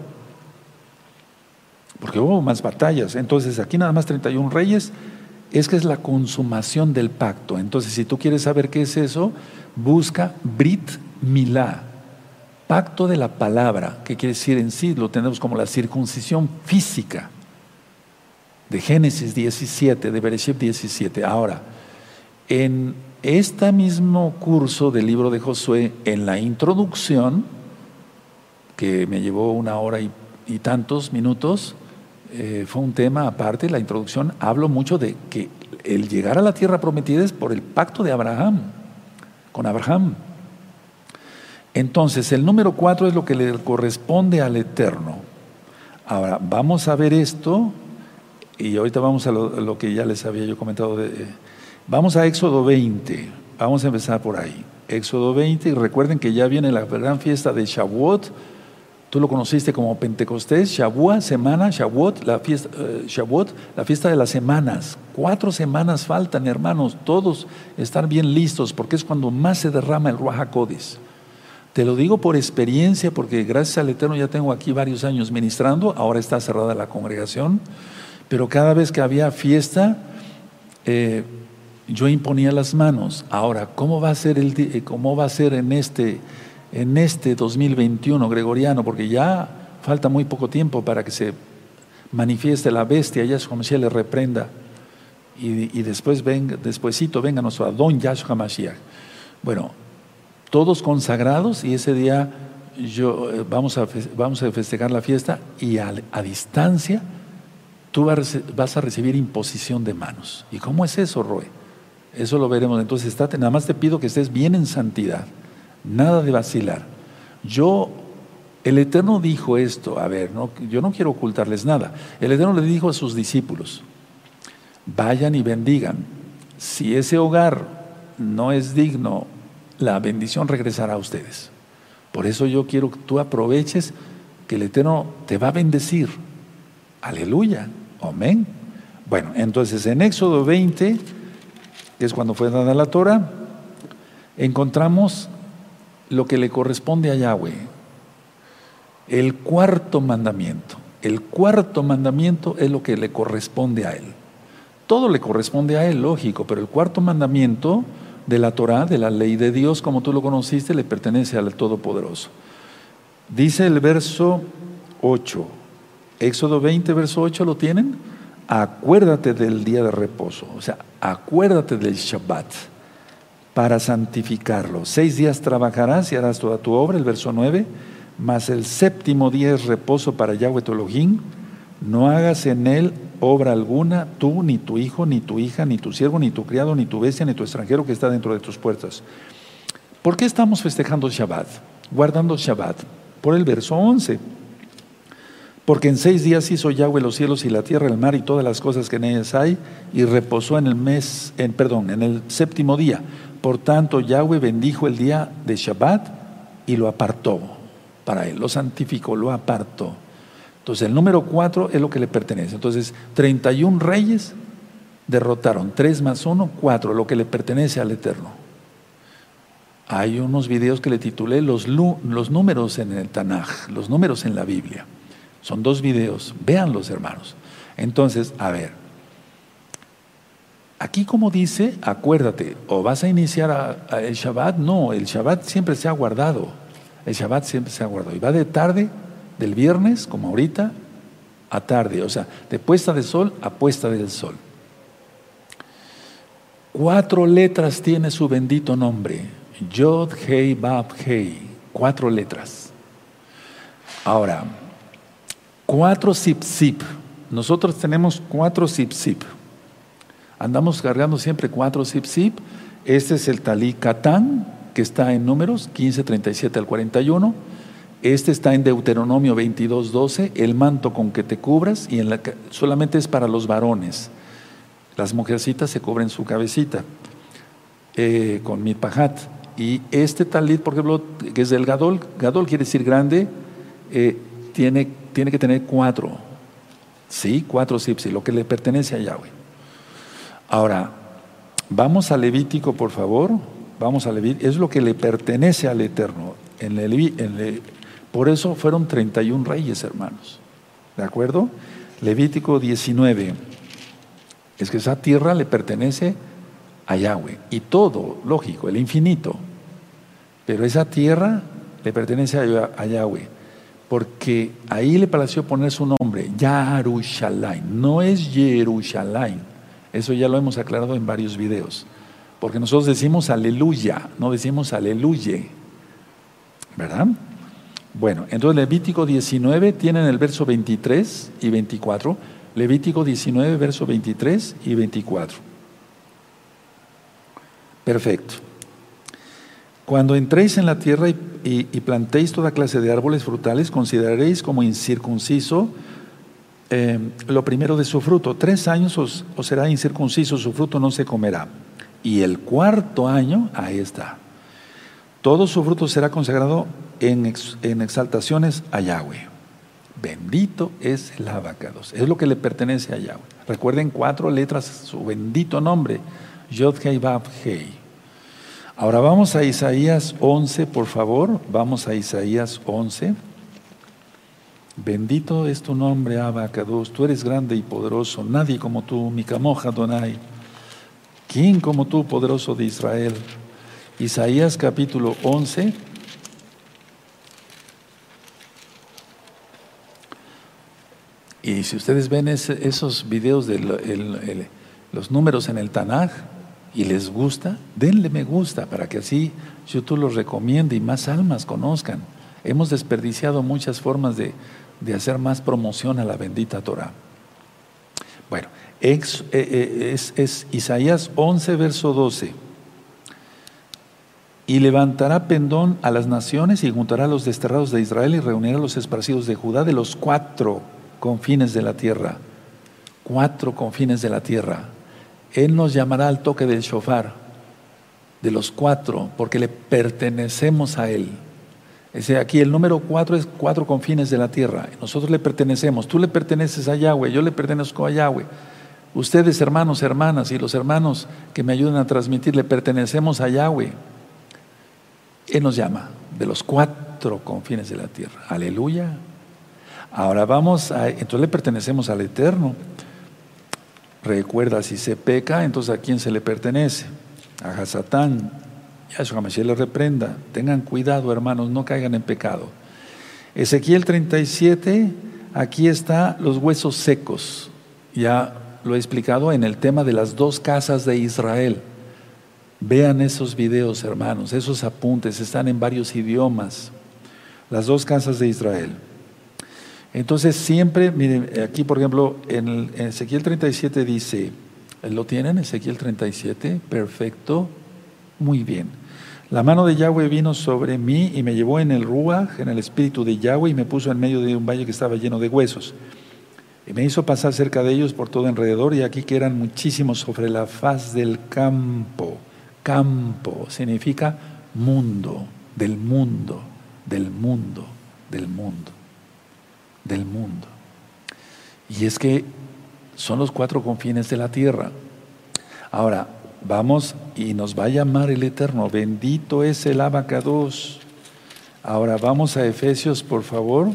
Porque hubo más batallas. Entonces aquí nada más 31 reyes es que es la consumación del pacto. Entonces, si tú quieres saber qué es eso, busca Brit Milá, pacto de la palabra, que quiere decir en sí, lo tenemos como la circuncisión física de Génesis 17, de Bereshit 17. Ahora, en este mismo curso del libro de Josué, en la introducción, que me llevó una hora y, tantos minutos, eh, fue un tema aparte, la introducción, hablo mucho de que el llegar a la tierra prometida es por el pacto de Abraham, con Abraham. Entonces, el número cuatro es lo que le corresponde al Eterno. Ahora, vamos a ver esto, y ahorita vamos a lo, que ya les había yo comentado. De, vamos a Éxodo 20, vamos a empezar por ahí. Éxodo 20, y recuerden que ya viene la gran fiesta de Shavuot, Tú lo conociste como Pentecostés, Shavuot, semana, Shavuot, la fiesta, Shavuot, la fiesta de las semanas. Cuatro semanas faltan, hermanos, todos están bien listos, porque es cuando más se derrama el Ruach Te lo digo por experiencia, porque gracias al Eterno ya tengo aquí varios años ministrando, ahora está cerrada la congregación, pero cada vez que había fiesta, eh, yo imponía las manos. Ahora, ¿cómo va a ser, el, eh, cómo va a ser en este en este 2021 gregoriano, porque ya falta muy poco tiempo para que se manifieste la bestia, Yahshua Mashiach le reprenda y, después venga, despuesito venga nuestro Adón Yahshua Mashiach. Bueno, todos consagrados y ese día yo, eh, vamos, a, vamos a festejar la fiesta y a, distancia tú vas a recibir imposición de manos. ¿Y cómo es eso, Roe? Eso lo veremos. Entonces, estate, nada más te pido que estés bien en santidad. Nada de vacilar. Yo, el Eterno dijo esto, a ver, yo no quiero ocultarles nada. El Eterno le dijo a sus discípulos, vayan y bendigan. Si ese hogar no es digno, la bendición regresará a ustedes. Por eso yo quiero que tú aproveches que el Eterno te va a bendecir. Aleluya. Amén. Bueno, entonces en Éxodo 20, que es cuando fue dada la Torah, encontramos lo que le corresponde a Yahweh. El cuarto mandamiento. El cuarto mandamiento es lo que le corresponde a Él. Todo le corresponde a Él, lógico, pero el cuarto mandamiento de la Torah, de la ley de Dios, como tú lo conociste, le pertenece al Todopoderoso. Dice el verso 8, Éxodo 20, verso 8, ¿lo tienen? Acuérdate del día de reposo, o sea, acuérdate del Shabbat para santificarlo. Seis días trabajarás y harás toda tu obra, el verso 9, mas el séptimo día es reposo para Yahweh tu no hagas en él obra alguna, tú, ni tu hijo, ni tu hija, ni tu siervo, ni tu criado, ni tu bestia, ni tu extranjero que está dentro de tus puertas. ¿Por qué estamos festejando Shabbat? Guardando Shabbat. Por el verso 11. Porque en seis días hizo Yahweh los cielos y la tierra, el mar y todas las cosas que en ellas hay, y reposó en el mes, en, perdón, en el séptimo día. Por tanto, Yahweh bendijo el día de Shabbat y lo apartó para él, lo santificó, lo apartó. Entonces, el número cuatro es lo que le pertenece. Entonces, 31 reyes derrotaron, tres más uno, cuatro, lo que le pertenece al Eterno. Hay unos videos que le titulé los, los números en el Tanaj, los números en la Biblia. Son dos videos, véanlos hermanos. Entonces, a ver, Aquí como dice, acuérdate, o vas a iniciar el Shabbat, no, el Shabbat siempre se ha guardado, el Shabbat siempre se ha guardado. Y va de tarde, del viernes, como ahorita, a tarde, o sea, de puesta de sol a puesta del sol. Cuatro letras tiene su bendito nombre, Yod, Hei, Bab, Hei, cuatro letras. Ahora, cuatro zip zip, nosotros tenemos cuatro zip zip. Andamos cargando siempre cuatro zip zip. Este es el talí Catán, que está en números 15, 37 al 41. Este está en Deuteronomio 22, 12, el manto con que te cubras, y en la, solamente es para los varones. Las mujercitas se cubren su cabecita eh, con mitpahat. Y este talit, por ejemplo, que es del Gadol, Gadol quiere decir grande, eh, tiene, tiene que tener cuatro. Sí, cuatro zip, lo que le pertenece a Yahweh. Ahora, vamos a Levítico, por favor. Vamos a Levítico. Es lo que le pertenece al Eterno. Por eso fueron 31 reyes, hermanos. ¿De acuerdo? Levítico 19. Es que esa tierra le pertenece a Yahweh. Y todo, lógico, el infinito. Pero esa tierra le pertenece a Yahweh. Porque ahí le pareció poner su nombre, Yarushalayim. No es Jerusalén. Eso ya lo hemos aclarado en varios videos. Porque nosotros decimos aleluya, no decimos aleluye. ¿Verdad? Bueno, entonces Levítico 19 tienen el verso 23 y 24. Levítico 19, verso 23 y 24. Perfecto. Cuando entréis en la tierra y, plantéis toda clase de árboles frutales, consideraréis como incircunciso eh, lo primero de su fruto. Tres años os, será incircunciso, su fruto no se comerá. Y el cuarto año, ahí está. Todo su fruto será consagrado en, exaltaciones a Yahweh. Bendito es el abacados. Es lo que le pertenece a Yahweh. Recuerden cuatro letras, su bendito nombre. Yod Hei Vav Hei. Ahora vamos a Isaías 11, por favor. Vamos a Isaías 11. Bendito es tu nombre, Abacados. Tú eres grande y poderoso. Nadie como tú, Mikamoja Donai. ¿Quién como tú, poderoso de Israel? Isaías capítulo 11. Y si ustedes ven esos videos de los números en el Tanaj y les gusta, denle me gusta para que así YouTube los recomiende y más almas conozcan. Hemos desperdiciado muchas formas de, hacer más promoción a la bendita Torah. Bueno, eh, eh, es Isaías 11, verso 12. Y levantará pendón a las naciones y juntará a los desterrados de Israel y reunirá a los esparcidos de Judá de los cuatro confines de la tierra, cuatro confines de la tierra. Él nos llamará al toque del shofar, de los cuatro, porque le pertenecemos a Él. Ese aquí el número cuatro es cuatro confines de la tierra. Nosotros le pertenecemos. Tú le perteneces a Yahweh, yo le pertenezco a Yahweh. Ustedes, hermanos, hermanas, y los hermanos que me ayudan a transmitir, le pertenecemos a Yahweh. Él nos llama de los cuatro confines de la tierra. Aleluya. Ahora vamos a, entonces le pertenecemos al Eterno. Recuerda, si se peca, entonces a quién se le pertenece? A Hasatán. Yahshua Mashiach le reprenda. Tengan cuidado, hermanos, no caigan en pecado. Ezequiel 37, aquí está los huesos secos. Ya lo he explicado en el tema de las dos casas de Israel. Vean esos videos, hermanos, esos apuntes, están en varios idiomas. Las dos casas de Israel. Entonces siempre, miren, aquí por ejemplo, en, Ezequiel 37 dice, ¿lo tienen? Ezequiel 37, perfecto, muy bien. La mano de Yahweh vino sobre mí y me llevó en el Ruach, en el espíritu de Yahweh, y me puso en medio de un valle que estaba lleno de huesos. Y me hizo pasar cerca de ellos por todo alrededor, y aquí que eran muchísimos sobre la faz del campo. Campo significa mundo, del mundo, del mundo, del mundo del mundo. Y es que son los cuatro confines de la tierra. Ahora, vamos y nos va a llamar el Eterno. Bendito es el abacados. Ahora vamos a Efesios, por favor.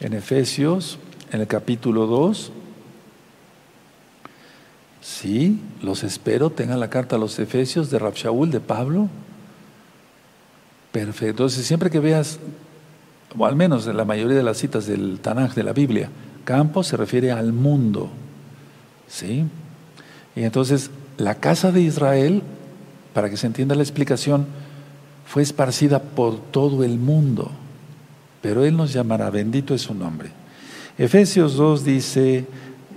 En Efesios, en el capítulo 2. Sí, los espero. Tengan la carta a los Efesios de Rabshaul, de Pablo. Perfecto. Entonces, siempre que veas o al menos en la mayoría de las citas del Tanaj de la Biblia, campo se refiere al mundo. ¿Sí? Y entonces la casa de Israel, para que se entienda la explicación, fue esparcida por todo el mundo, pero Él nos llamará, bendito es su nombre. Efesios 2 dice,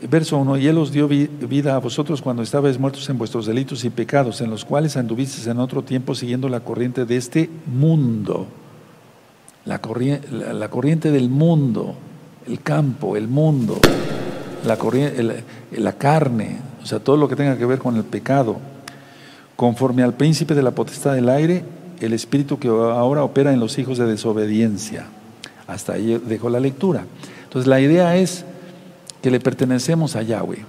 verso 1, y Él os dio vida a vosotros cuando estabais muertos en vuestros delitos y pecados, en los cuales anduvisteis en otro tiempo siguiendo la corriente de este mundo la corriente, del mundo, el campo, el mundo, la carne, o sea, todo lo que tenga que ver con el pecado, conforme al príncipe de la potestad del aire, el espíritu que ahora opera en los hijos de desobediencia. Hasta ahí dejo la lectura. Entonces la idea es que le pertenecemos a Yahweh.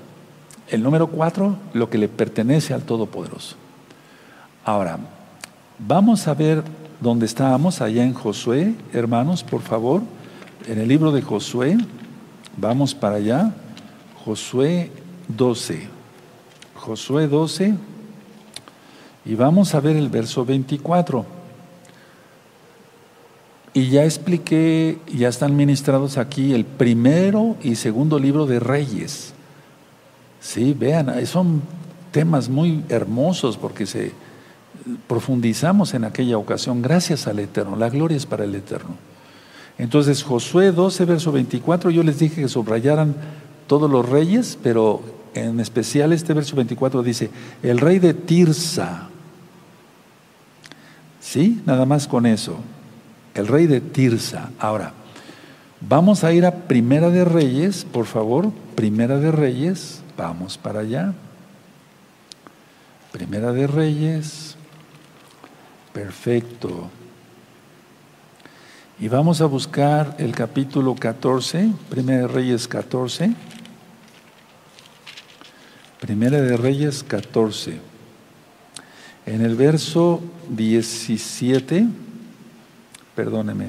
El número cuatro, lo que le pertenece al Todopoderoso. Ahora, vamos a ver donde estábamos, allá en Josué, hermanos, por favor, en el libro de Josué, vamos para allá, Josué 12. Josué 12 y vamos a ver el verso 24. Y ya expliqué, ya están ministrados aquí el primero y segundo libro de Reyes. Sí, vean, son temas muy hermosos porque se profundizamos en aquella ocasión gracias al Eterno. La gloria es para el Eterno. Entonces, Josué 12, verso 24, yo les dije que subrayaran todos los reyes, pero en especial este verso 24 dice, el rey de Tirsa. ¿Sí? Nada más con eso. El rey de Tirsa. Ahora, vamos a ir a Primera de Reyes, por favor. Primera de Reyes. Vamos para allá. Primera de Reyes. Perfecto. Y vamos a buscar el capítulo 14, Primera de Reyes 14. Primera de Reyes 14. En el verso 17, perdóneme.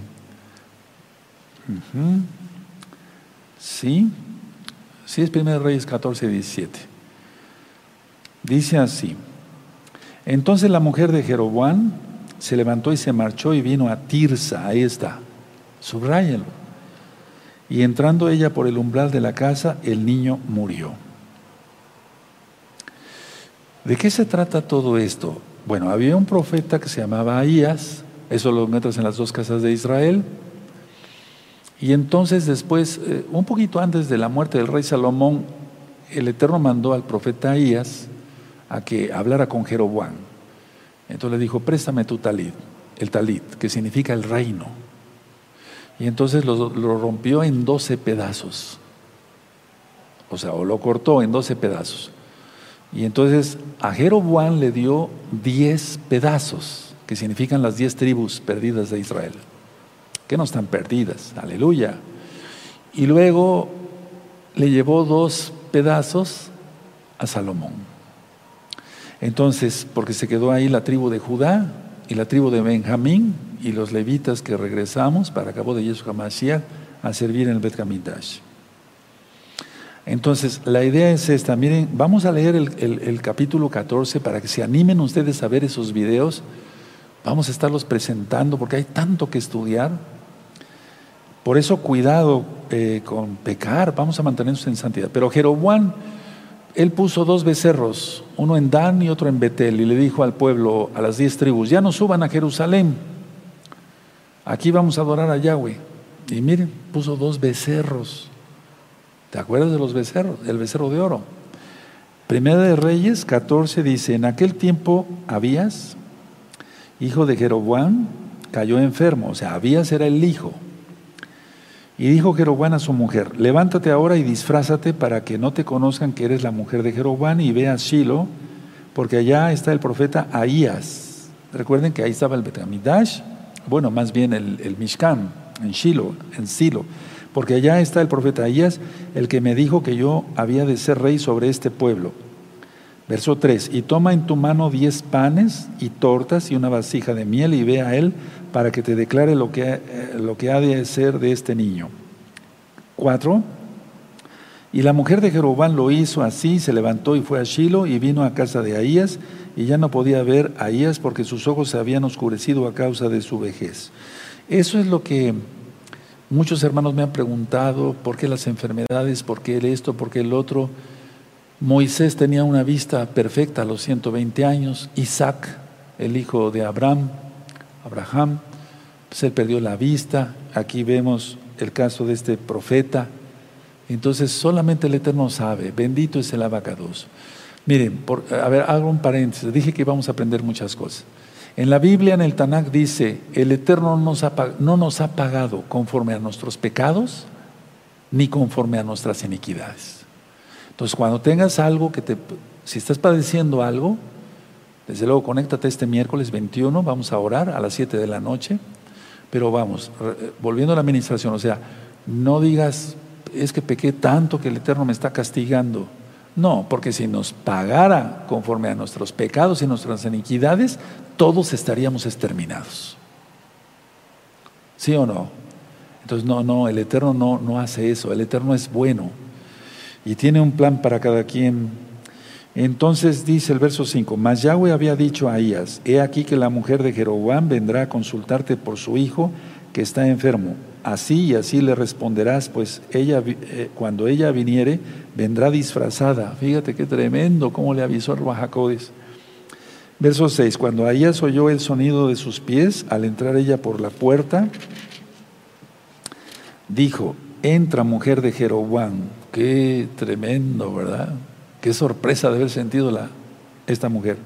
Sí, sí es Primera de Reyes 14, 17. Dice así. Entonces la mujer de Jeroboam se levantó y se marchó y vino a Tirsa, ahí está, subráyalo. Y entrando ella por el umbral de la casa, el niño murió. ¿De qué se trata todo esto? Bueno, había un profeta que se llamaba Ahías, eso lo metes en las dos casas de Israel, y entonces después, eh, un poquito antes de la muerte del rey Salomón, el Eterno mandó al profeta Ahías a que hablara con Jeroboam. Entonces le dijo, préstame tu talit, el talit, que significa el reino. Y entonces lo, lo rompió en doce pedazos. O sea, o lo cortó en doce pedazos. Y entonces a Jeroboam le dio diez pedazos, que significan las diez tribus perdidas de Israel, que no están perdidas, aleluya. Y luego le llevó dos pedazos a Salomón. Entonces, porque se quedó ahí la tribu de Judá y la tribu de Benjamín y los levitas que regresamos para acabo de Yeshua Mashiach a servir en el Bet entonces, la idea es esta. Miren, vamos a leer el, capítulo 14 para que se animen ustedes a ver esos videos. Vamos a estarlos presentando porque hay tanto que estudiar. Por eso, cuidado eh, con pecar. Vamos a mantenernos en santidad. Pero Jeroboam, él puso dos becerros, uno en Dan y otro en Betel, y le dijo al pueblo, a las diez tribus: Ya no suban a Jerusalén. Aquí vamos a adorar a Yahweh. Y miren, puso dos becerros. ¿Te acuerdas de los becerros? El becerro de oro. Primera de Reyes 14 dice, en aquel tiempo Abías, hijo de Jeroboam, cayó enfermo, o sea, Abías era el hijo. Y dijo Jeroboam a su mujer, levántate ahora y disfrázate para que no te conozcan que eres la mujer de Jeroboam y ve a Shiloh, porque allá está el profeta Ahías. Recuerden que ahí estaba el Betamidash, bueno, más bien el, el Mishkan, en Shiloh, en Silo porque allá está el profeta Ahías, el que me dijo que yo había de ser rey sobre este pueblo. Verso 3, y toma en tu mano diez panes y tortas y una vasija de miel y ve a él para que te declare lo que, eh, lo que ha de ser de este niño. 4, y la mujer de Jeroboam lo hizo así, se levantó y fue a Shiloh y vino a casa de Ahías y ya no podía ver Ahías porque sus ojos se habían oscurecido a causa de su vejez. Eso es lo que Muchos hermanos me han preguntado por qué las enfermedades, por qué el esto, por qué el otro. Moisés tenía una vista perfecta a los 120 años. Isaac, el hijo de Abraham, Abraham, pues él perdió la vista. Aquí vemos el caso de este profeta. Entonces solamente el Eterno sabe. Bendito es el abacados. Miren, por, a ver, hago un paréntesis. Dije que íbamos a aprender muchas cosas. En la Biblia, en el Tanakh dice, el Eterno no nos ha pagado conforme a nuestros pecados, ni conforme a nuestras iniquidades. Entonces, cuando tengas algo que te, si estás padeciendo algo, desde luego conéctate este miércoles 21, vamos a orar a las 7 de la noche, pero vamos, volviendo a la administración, o sea, no digas, es que pequé tanto que el Eterno me está castigando. No, porque si nos pagara conforme a nuestros pecados y nuestras iniquidades, todos estaríamos exterminados. ¿Sí o no? Entonces, no, no, el Eterno no, no hace eso, el Eterno es bueno y tiene un plan para cada quien. Entonces dice el verso 5, mas Yahweh había dicho a Ahías, he aquí que la mujer de Jeroboam vendrá a consultarte por su hijo que está enfermo. Así y así le responderás, pues ella, eh, cuando ella viniere, vendrá disfrazada. Fíjate qué tremendo cómo le avisó el Bajacodes. Verso 6, cuando Ahías oyó el sonido de sus pies, al entrar ella por la puerta, dijo, entra mujer de Jeroboam. Qué tremendo, ¿verdad? Qué sorpresa de haber sentido la, esta mujer.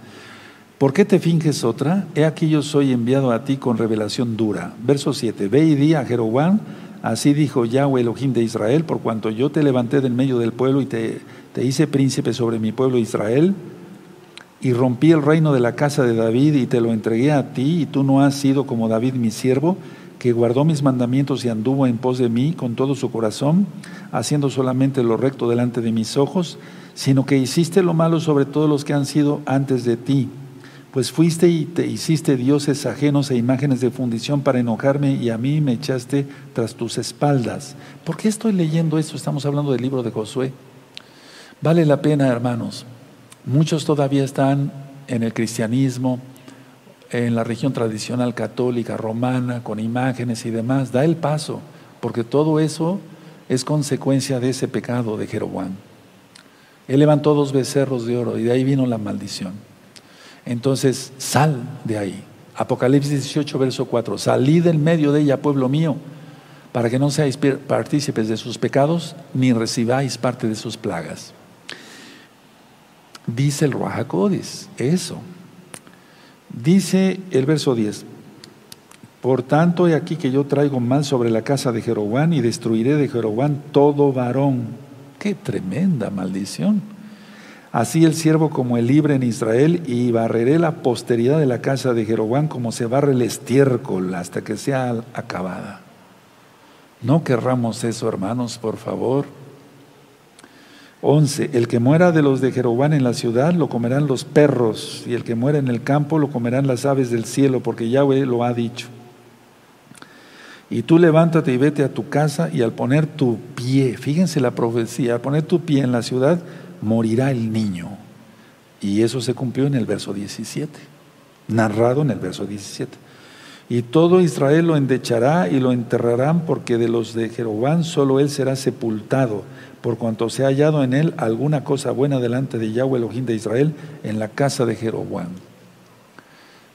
¿Por qué te finges otra? He aquí yo soy enviado a ti con revelación dura. Verso 7. Ve y di a Jeroboam, así dijo Yahweh Elohim de Israel, por cuanto yo te levanté del medio del pueblo y te, te hice príncipe sobre mi pueblo Israel, y rompí el reino de la casa de David y te lo entregué a ti, y tú no has sido como David mi siervo, que guardó mis mandamientos y anduvo en pos de mí con todo su corazón, haciendo solamente lo recto delante de mis ojos, sino que hiciste lo malo sobre todos los que han sido antes de ti. Pues fuiste y te hiciste dioses ajenos e imágenes de fundición para enojarme y a mí me echaste tras tus espaldas. ¿Por qué estoy leyendo esto? Estamos hablando del libro de Josué. Vale la pena, hermanos. Muchos todavía están en el cristianismo, en la región tradicional católica, romana, con imágenes y demás, da el paso, porque todo eso es consecuencia de ese pecado de Jeroboam. Él levantó dos becerros de oro y de ahí vino la maldición. Entonces, sal de ahí. Apocalipsis 18, verso 4. Salí del medio de ella, pueblo mío, para que no seáis partícipes de sus pecados, ni recibáis parte de sus plagas. Dice el Ruajacodis, eso. Dice el verso 10, por tanto he aquí que yo traigo mal sobre la casa de Jeroboam y destruiré de Jeroboam todo varón. Qué tremenda maldición. Así el siervo como el libre en Israel y barreré la posteridad de la casa de Jeroboam como se barre el estiércol hasta que sea acabada. No querramos eso, hermanos, por favor. 11. El que muera de los de Jeroboam en la ciudad lo comerán los perros, y el que muera en el campo lo comerán las aves del cielo, porque Yahweh lo ha dicho. Y tú levántate y vete a tu casa, y al poner tu pie, fíjense la profecía, al poner tu pie en la ciudad, morirá el niño. Y eso se cumplió en el verso 17, narrado en el verso 17. Y todo Israel lo endechará y lo enterrarán, porque de los de Jeroboam solo él será sepultado por cuanto se ha hallado en él alguna cosa buena delante de Yahweh Elohim de Israel en la casa de Jeroboam.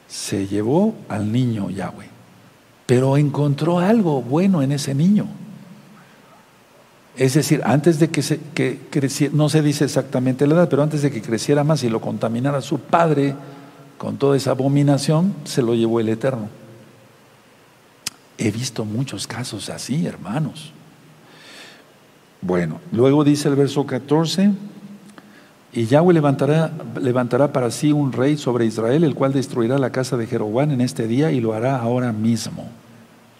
Se llevó al niño Yahweh, pero encontró algo bueno en ese niño. Es decir, antes de que, se, que creciera, no se dice exactamente la edad, pero antes de que creciera más y lo contaminara su padre con toda esa abominación, se lo llevó el Eterno. He visto muchos casos así, hermanos. Bueno, luego dice el verso 14, y Yahweh levantará, levantará para sí un rey sobre Israel, el cual destruirá la casa de Jeroboam en este día y lo hará ahora mismo.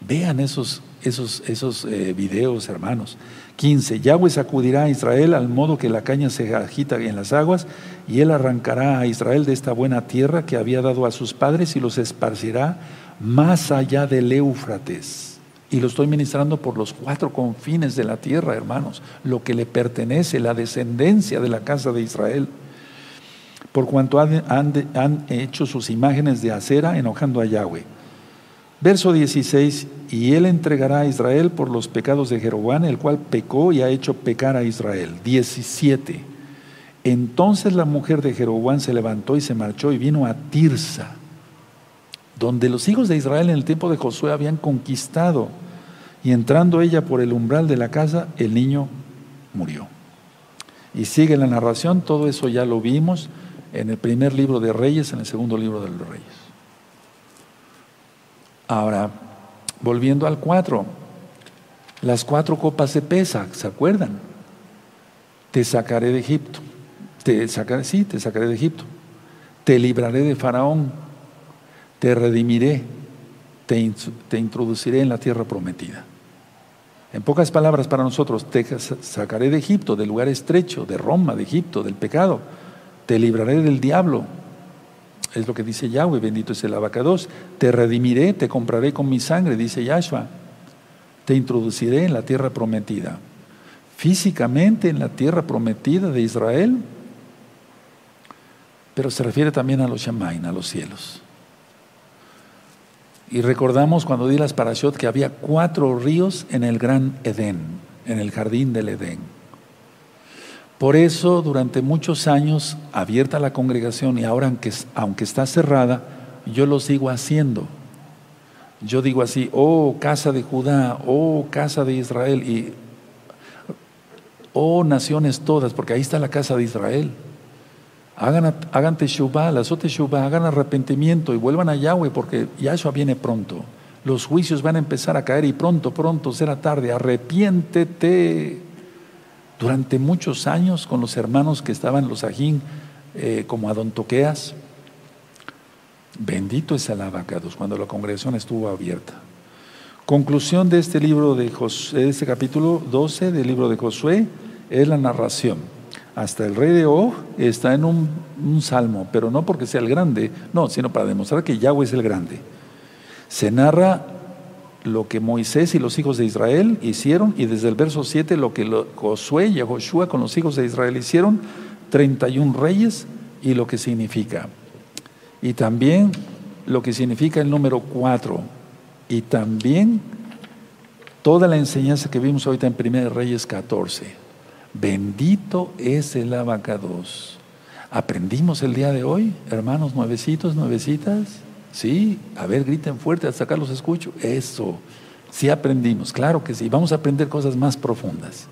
Vean esos, esos, esos eh, videos, hermanos. 15. Yahweh sacudirá a Israel al modo que la caña se agita en las aguas, y él arrancará a Israel de esta buena tierra que había dado a sus padres y los esparcirá más allá del Éufrates y lo estoy ministrando por los cuatro confines de la tierra, hermanos, lo que le pertenece, la descendencia de la casa de Israel. Por cuanto han, hecho sus imágenes de acera enojando a Yahweh. Verso 16, y él entregará a Israel por los pecados de Jeroboam, el cual pecó y ha hecho pecar a Israel. 17. Entonces la mujer de Jeroboam se levantó y se marchó y vino a Tirsa donde los hijos de Israel en el tiempo de Josué habían conquistado. Y entrando ella por el umbral de la casa, el niño murió. Y sigue la narración, todo eso ya lo vimos en el primer libro de Reyes, en el segundo libro de los Reyes. Ahora, volviendo al cuatro, las cuatro copas de pesa, ¿se acuerdan? Te sacaré de Egipto. Te sacaré, sí, te sacaré de Egipto. Te libraré de Faraón te redimiré, te, introduciré en la tierra prometida. En pocas palabras para nosotros, te sacaré de Egipto, del lugar estrecho, de Roma, de Egipto, del pecado. Te libraré del diablo. Es lo que dice Yahweh, bendito es el abacados. Te redimiré, te compraré con mi sangre, dice Yahshua. Te introduciré en la tierra prometida. Físicamente en la tierra prometida de Israel, pero se refiere también a los Shamain, a los cielos. Y recordamos cuando di las parashot que había cuatro ríos en el gran Edén, en el jardín del Edén. Por eso, durante muchos años, abierta la congregación y ahora, aunque, aunque está cerrada, yo lo sigo haciendo. Yo digo así, oh casa de Judá, oh casa de Israel, y oh naciones todas, porque ahí está la casa de Israel. Hagan, hagan teshuvah, las teshuvah, hagan arrepentimiento y vuelvan a Yahweh porque Yahshua viene pronto. Los juicios van a empezar a caer y pronto, pronto será tarde. Arrepiéntete. Durante muchos años con los hermanos que estaban los ajín, eh, como Adontoqueas, bendito es el abacados cuando la congregación estuvo abierta. Conclusión de este libro de Josué, este capítulo 12 del libro de Josué es la narración hasta el rey de Og está en un, salmo, pero no porque sea el grande, no, sino para demostrar que Yahweh es el grande. Se narra lo que Moisés y los hijos de Israel hicieron y desde el verso 7 lo que Josué y Joshua con los hijos de Israel hicieron, 31 reyes y lo que significa. Y también lo que significa el número 4 y también toda la enseñanza que vimos ahorita en 1 Reyes 14. Bendito es el abacados. ¿Aprendimos el día de hoy, hermanos nuevecitos, nuevecitas? Sí, a ver, griten fuerte, hasta acá los escucho. Eso, sí aprendimos, claro que sí. Vamos a aprender cosas más profundas.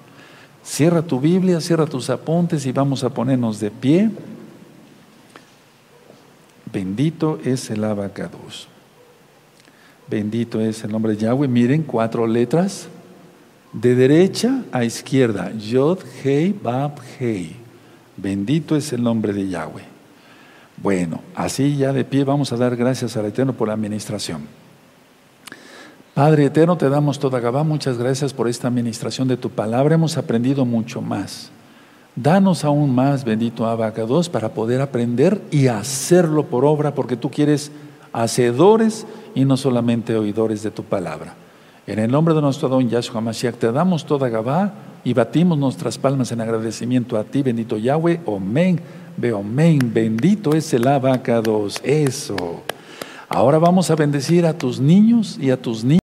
Cierra tu Biblia, cierra tus apuntes y vamos a ponernos de pie. Bendito es el abacados. Bendito es el nombre de Yahweh. Miren, cuatro letras de derecha a izquierda, Yod, Hei, Bab, Hei. Bendito es el nombre de Yahweh. Bueno, así ya de pie vamos a dar gracias al Eterno por la administración. Padre Eterno, te damos toda Gabá, muchas gracias por esta administración de tu palabra. Hemos aprendido mucho más. Danos aún más, bendito Abacados, para poder aprender y hacerlo por obra, porque tú quieres hacedores y no solamente oidores de tu palabra. En el nombre de nuestro don Yahshua Mashiach te damos toda Gabá y batimos nuestras palmas en agradecimiento a ti, bendito Yahweh. Amén. Amén. Bendito es el abacados. Eso. Ahora vamos a bendecir a tus niños y a tus niñas.